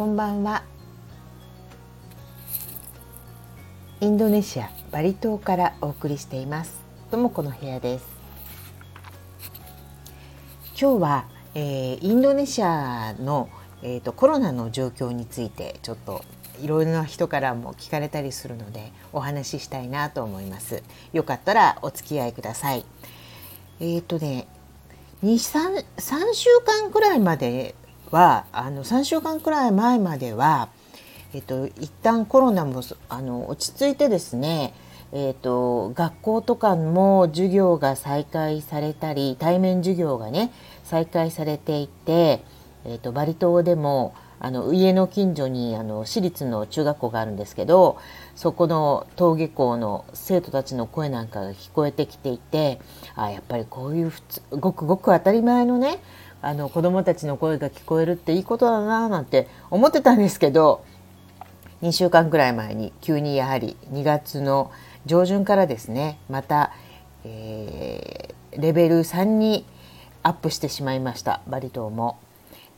こんばんは。インドネシアバリ島からお送りしています。ともこの部屋です。今日は、えー、インドネシアの、えーと、コロナの状況についてちょっといろいろな人からも聞かれたりするのでお話ししたいなと思います。よかったらお付き合いください。えっ、ー、とね23 3週間くらいまではあの3週間くらい前までは、えっと、一旦コロナもあの落ち着いてですね、えっと、学校とかも授業が再開されたり対面授業がね再開されていて、えっと、バリ島でもあの家の近所にあの私立の中学校があるんですけどそこの登下校の生徒たちの声なんかが聞こえてきていてあやっぱりこういう普通ごくごく当たり前のねあの子どもたちの声が聞こえるっていいことだななんて思ってたんですけど2週間くらい前に急にやはり2月の上旬からですねまた、えー、レベル3にアップしてしまいましたバリ島も。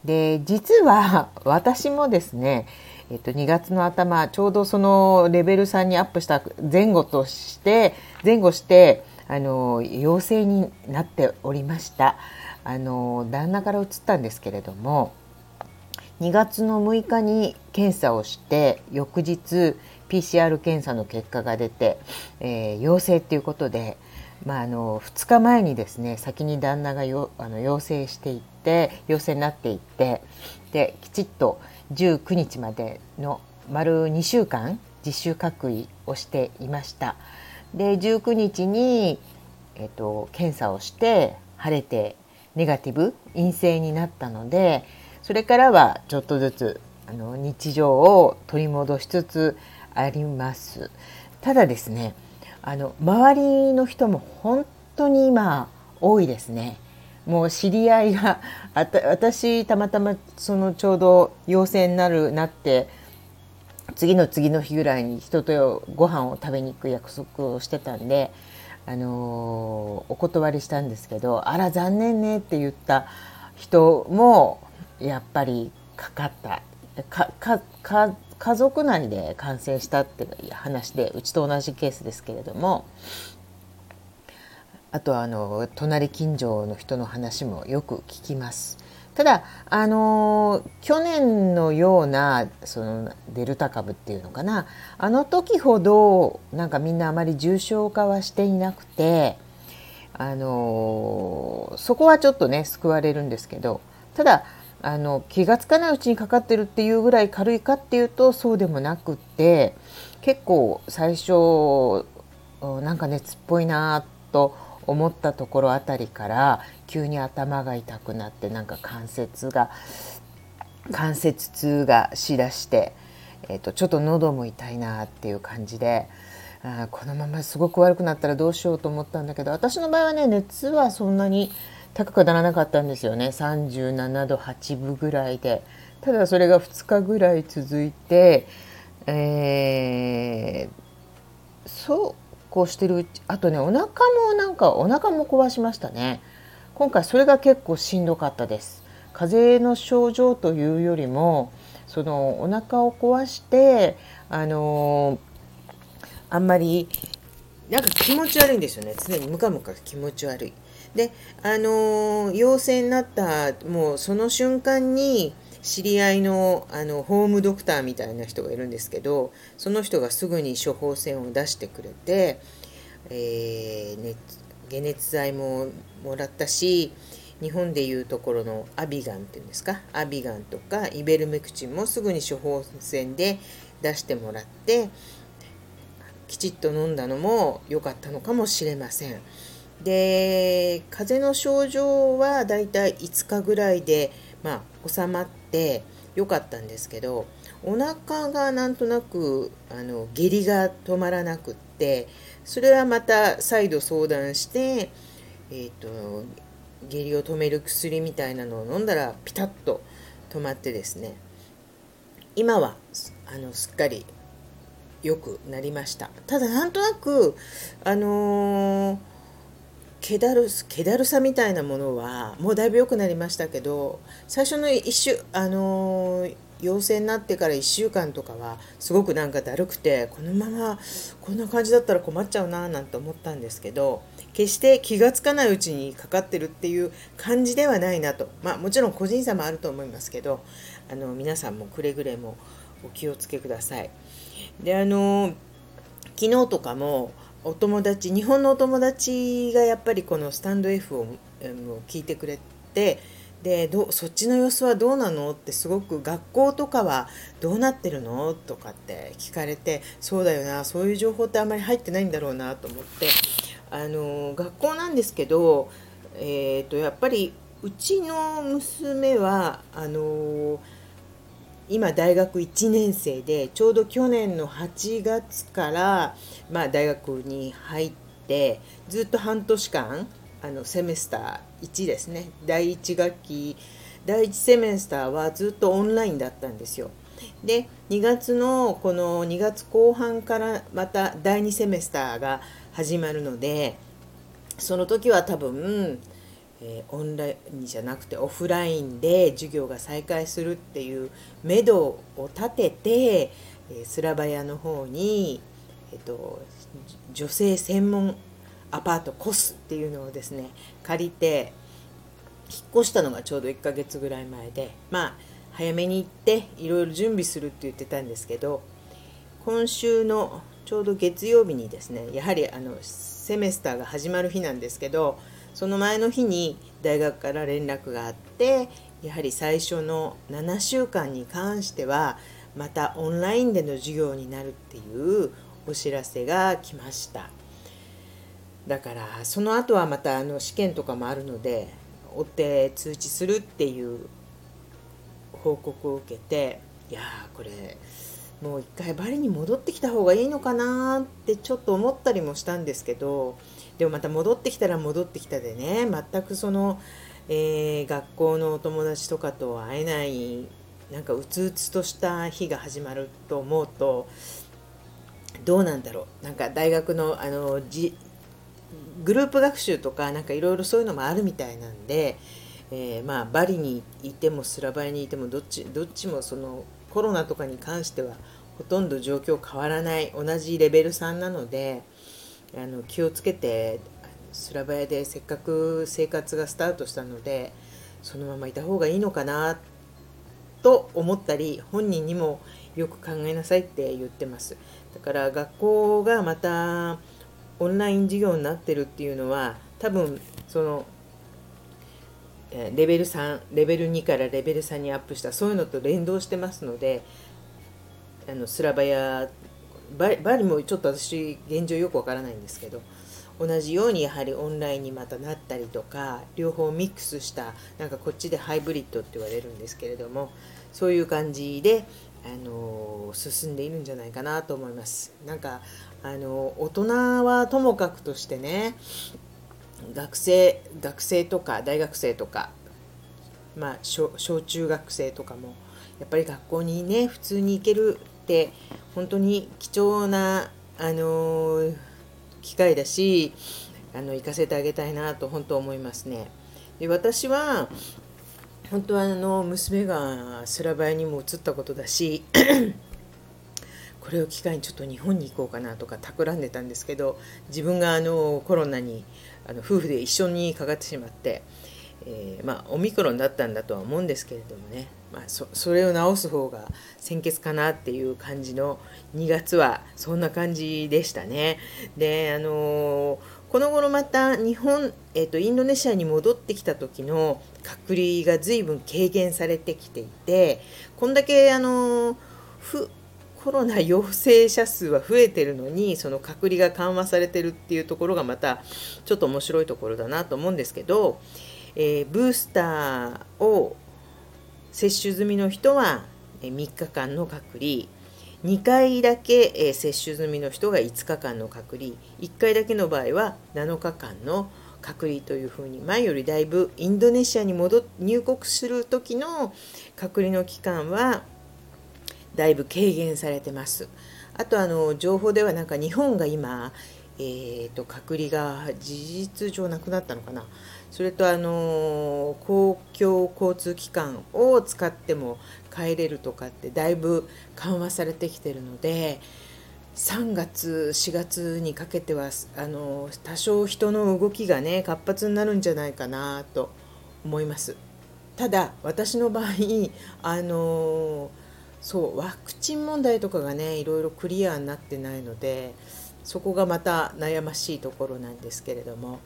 で実は私もですね、えっと、2月の頭ちょうどそのレベル3にアップした前後として前後してあの陽性になっておりました。あの旦那から移ったんですけれども2月の6日に検査をして翌日 PCR 検査の結果が出て、えー、陽性っていうことで、まあ、あの2日前にですね先に旦那がよあの陽性していって陽性になっていってできちっと19日までの丸2週間実習隔離をしていました。で19日に、えっと、検査をして晴れてネガティブ陰性になったのでそれからはちょっとずつあの日常を取り戻しつつあります。ただですねあの周りの人も本当に今多いですね。もう知り合いがあた私たまたまそのちょうど陽性になるなって次の次の日ぐらいに人とご飯を食べに行く約束をしてたんであのお断りしたんですけどあら残念ねって言った人もやっぱりかかった家族内で感染したっていう話でうちと同じケースですけれどもあとはあの隣近所の人の話もよく聞きます。ただあの去年のようなそのデルタ株っていうのかな。あの時ほどなんかみんなあまり重症化はしていなくてあのそこはちょっとね救われるんですけど。ただあの気が付かないうちにかかってるっていうぐらい軽いかっていうとそうでもなくって結構最初なんか熱っぽいなと思ったところあたりから急に頭が痛くなってなんか関節が関節痛がしだして、えーと、ちょっと喉も痛いなっていう感じであこのまますごく悪くなったらどうしようと思ったんだけど私の場合はね熱はそんなに高くならなかったんですよね。37度8分ぐらいで。ただそれが2日ぐらい続いて、えー、そうこうしてるうちあとねお腹もなんかお腹も壊しましたね。今回それが結構しんどかったです。風邪の症状というよりもそのお腹を壊してあのあんまりなんか気持ち悪いんですよね。常にムカムカ気持ち悪い。であの陽性になったもうその瞬間に知り合いのあのホームドクターみたいな人がいるんですけどその人がすぐに処方箋を出してくれて、えー、解熱剤ももらったし日本でいうところのアビガンっていうんですか？アビガンとかイベルメクチンもすぐに処方箋で出してもらってきちっと飲んだのも良かったのかもしれません。で風邪の症状はだいたい5日ぐらいで、まあ、収まって良かったんですけどお腹がなんとなくあの下痢が止まらなくってそれはまた再度相談して、えーと、下痢を止める薬みたいなのを飲んだらピタッと止まってですね。今はあのすっかり良くなりました。ただなんとなくあのー、気だる気だるさみたいなものはもうだいぶ良くなりましたけど最初の一週あの、陽性になってから1週間とかはすごくなんかだるくてこのままこんな感じだったら困っちゃうななんて思ったんですけど決して気が付かないうちにかかってるっていう感じではないなとまあもちろん個人差もあると思いますけどあの皆さんもくれぐれもお気をつけください。であの昨日とかもお友達日本のお友達がやっぱりこのスタンド F を聞いてくれてでどそっちの様子はどうなのってすごく学校とかはどうなってるのとかって聞かれてそうだよなそういう情報ってあんまり入ってないんだろうなと思ってあの学校なんですけど、えー、とやっぱりうちの娘はあの今大学1年生でちょうど去年の8月から、まあ、大学に入ってずっと半年間あのセメスター1ですね第1学期第1セメスターはずっとオンラインだったんですよ。で2月のこの2月後半からまた第2セメスターが始まるのでその時は多分、えー、オンラインじゃなくてオフラインで授業が再開するっていうめどを立てて、えー、スラバヤの方に、えーと女性専門アパートコスっていうのをですね借りて引っ越したのがちょうど1ヶ月ぐらい前でまあ早めに行っていろいろ準備するって言ってたんですけど今週のちょうど月曜日にですねやはりあのセメスターが始まる日なんですけどその前の日に大学から連絡があってやはり最初の7週間に関してはまたオンラインでの授業になるっていうお知らせが来ました。だからその後はまたあの試験とかもあるので追って通知するっていう報告を受けていやこれもう一回バリに戻ってきた方がいいのかなってちょっと思ったりもしたんですけどでもまた戻ってきたら戻ってきたでね全くその、えー、学校のお友達とかと会えないなんかうつうつとした日が始まると思うとどうなんだろう。なんか大学のあのじグループ学習とかなんかいろいろそういうのもあるみたいなんで、えー、まあバリにいてもスラバヤにいてもどっちどっちもそのコロナとかに関してはほとんど状況変わらない同じレベル3なのであの気をつけてスラバヤでせっかく生活がスタートしたのでそのままいた方がいいのかなと思ったり本人にもよく考えなさいって言ってます。だから学校がまたオンライン授業になってるっていうのは多分そのレベル3レベル2からレベル3にアップしたそういうのと連動してますのであのスラバやババリもちょっと私現状よくわからないんですけど同じようにやはりオンラインにまたなったりとか両方ミックスしたなんかこっちでハイブリッドって言われるんですけれどもそういう感じであの進んでいるんじゃないかなと思います。なんかあの大人はともかくとしてね学生学生とか大学生とか、まあ、小中学生とかもやっぱり学校にね普通に行けるって本当に貴重なあの機会だしあの行かせてあげたいなと本当思いますね。で私は本当はあの娘がスラバヤにも移ったことだしこれを機会にちょっと日本に行こうかなとか企んでたんですけど自分があのコロナにあの夫婦で一緒にかかってしまって、えー、まあ、オミクロンだったんだとは思うんですけれどもね、まあ、そそれを治す方が先決かなっていう感じの2月はそんな感じでしたね。であのーこの頃また日本、えーと、インドネシアに戻ってきた時の隔離が随分軽減されてきていてこんだけあのコロナ陽性者数は増えてるのにその隔離が緩和されてるっていうところがまたちょっと面白いところだなと思うんですけど、えー、ブースターを接種済みの人は3日間の隔離2回だけ、え接種済みの人が5日間の隔離1回だけの場合は7日間の隔離というふうに前よりだいぶインドネシアに戻入国する時の隔離の期間はだいぶ軽減されてます。あとあの情報ではなんか日本が今、えーと、隔離が事実上なくなったのかなそれとあの公共交通機関を使っても帰れるとかってだいぶ緩和されてきてるので3月4月にかけてはあの多少人の動きがね活発になるんじゃないかなと思いますただ私の場合あのそうワクチン問題とかがねいろいろクリアになってないのでそこがまた悩ましいところなんですけれども。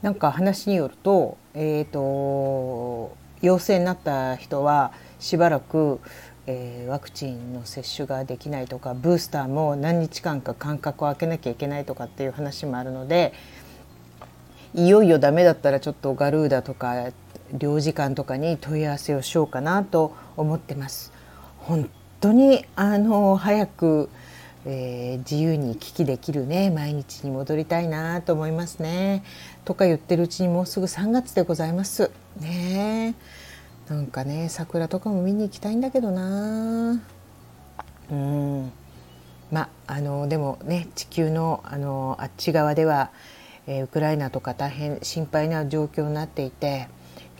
なんか話によると,、えーと、陽性になった人はしばらく、えー、ワクチンの接種ができないとかブースターも何日間か間隔を空けなきゃいけないとかっていう話もあるのでいよいよダメだったらちょっとガルーダとか領事館とかに問い合わせをしようかなと思ってます。本当にあの早くえー、自由に行き来できるね毎日に戻りたいなと思いますね。とか言ってるうちにもうすぐ3月でございます。ねなんかね桜とかも見に行きたいんだけどなうんまあのでもね地球のあのあっち側では、えー、ウクライナとか大変心配な状況になっていて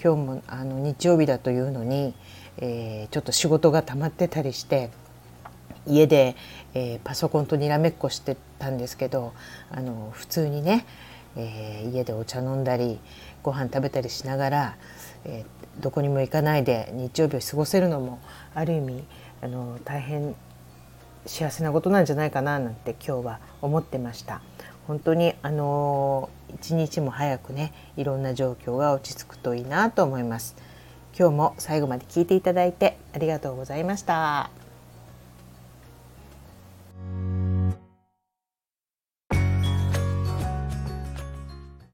今日もあの日曜日だというのに、えー、ちょっと仕事が溜まってたりして家で、えー、パソコンとにらめっこしてたんですけどあの普通にね、えー、家でお茶飲んだりご飯食べたりしながら、え、どこにも行かないで日曜日を過ごせるのもある意味あの大変幸せなことなんじゃないかななんて今日は思ってました。本当にあの一日も早くねいろんな状況が落ち着くといいなと思います。今日も最後まで聞いていただいてありがとうございました。